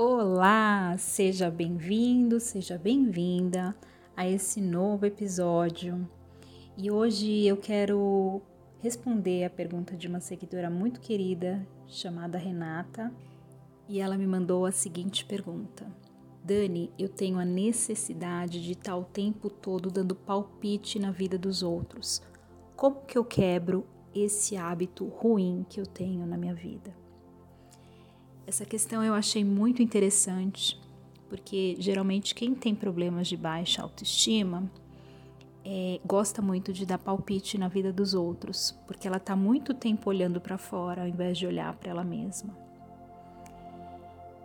Olá, seja bem-vindo, seja bem-vinda a esse novo episódio. E hoje eu quero responder a pergunta de uma seguidora muito querida chamada Renata, e ela me mandou a seguinte pergunta: Dani, eu tenho a necessidade de estar o tempo todo dando palpite na vida dos outros. Como que eu quebro esse hábito ruim que eu tenho na minha vida? Essa questão eu achei muito interessante, porque geralmente quem tem problemas de baixa autoestima é, gosta muito de dar palpite na vida dos outros, porque ela está muito tempo olhando para fora ao invés de olhar para ela mesma.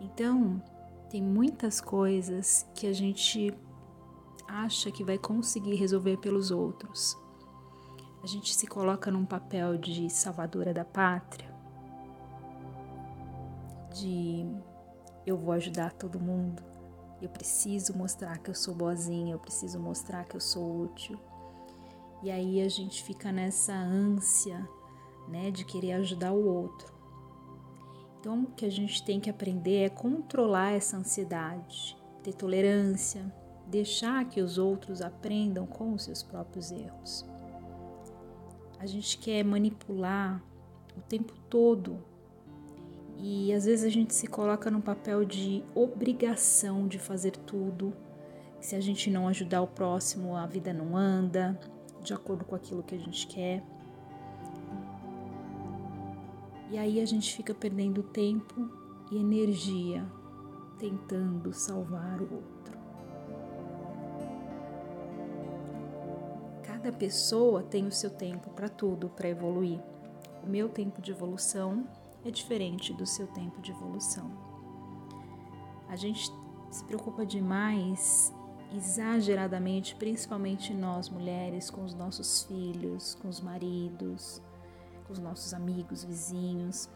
Então, tem muitas coisas que a gente acha que vai conseguir resolver pelos outros. A gente se coloca num papel de salvadora da pátria de eu vou ajudar todo mundo, eu preciso mostrar que eu sou boazinha, eu preciso mostrar que eu sou útil. E aí a gente fica nessa ânsia, né, de querer ajudar o outro. Então, o que a gente tem que aprender é controlar essa ansiedade, ter tolerância, deixar que os outros aprendam com os seus próprios erros. A gente quer manipular o tempo todo e às vezes a gente se coloca num papel de obrigação de fazer tudo. Se a gente não ajudar o próximo, a vida não anda de acordo com aquilo que a gente quer. E aí a gente fica perdendo tempo e energia tentando salvar o outro. Cada pessoa tem o seu tempo para tudo, para evoluir. O meu tempo de evolução é diferente do seu tempo de evolução. A gente se preocupa demais, exageradamente, principalmente nós mulheres, com os nossos filhos, com os maridos, com os nossos amigos, vizinhos.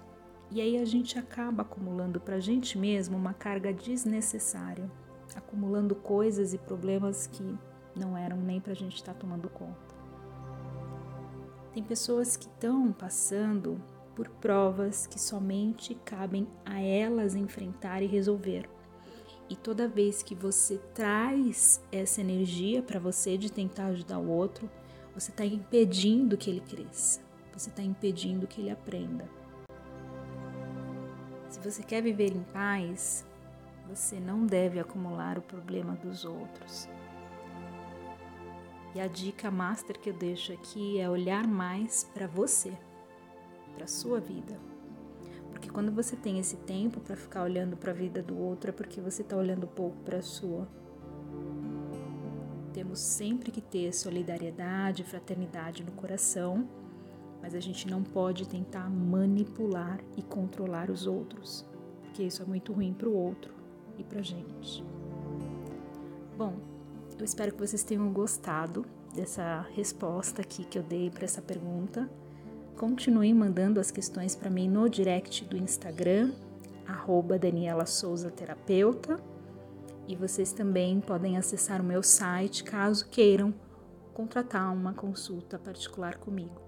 E aí a gente acaba acumulando para a gente mesmo uma carga desnecessária, acumulando coisas e problemas que não eram nem para a gente estar tá tomando conta. Tem pessoas que estão passando por provas que somente cabem a elas enfrentar e resolver. E toda vez que você traz essa energia para você de tentar ajudar o outro, você está impedindo que ele cresça, você está impedindo que ele aprenda. Se você quer viver em paz, você não deve acumular o problema dos outros. E a dica master que eu deixo aqui é olhar mais para você para a sua vida. Porque quando você tem esse tempo para ficar olhando para a vida do outro, é porque você está olhando pouco para a sua. Temos sempre que ter solidariedade, fraternidade no coração, mas a gente não pode tentar manipular e controlar os outros, porque isso é muito ruim para o outro e para a gente. Bom, eu espero que vocês tenham gostado dessa resposta aqui que eu dei para essa pergunta. Continue mandando as questões para mim no direct do Instagram, arroba Daniela Souza Terapeuta. E vocês também podem acessar o meu site caso queiram contratar uma consulta particular comigo.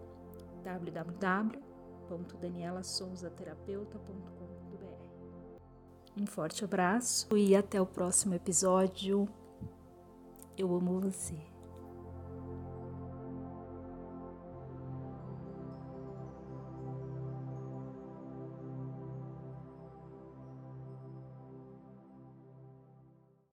www.danielasouzaterapeuta.com.br Um forte abraço e até o próximo episódio. Eu amo você.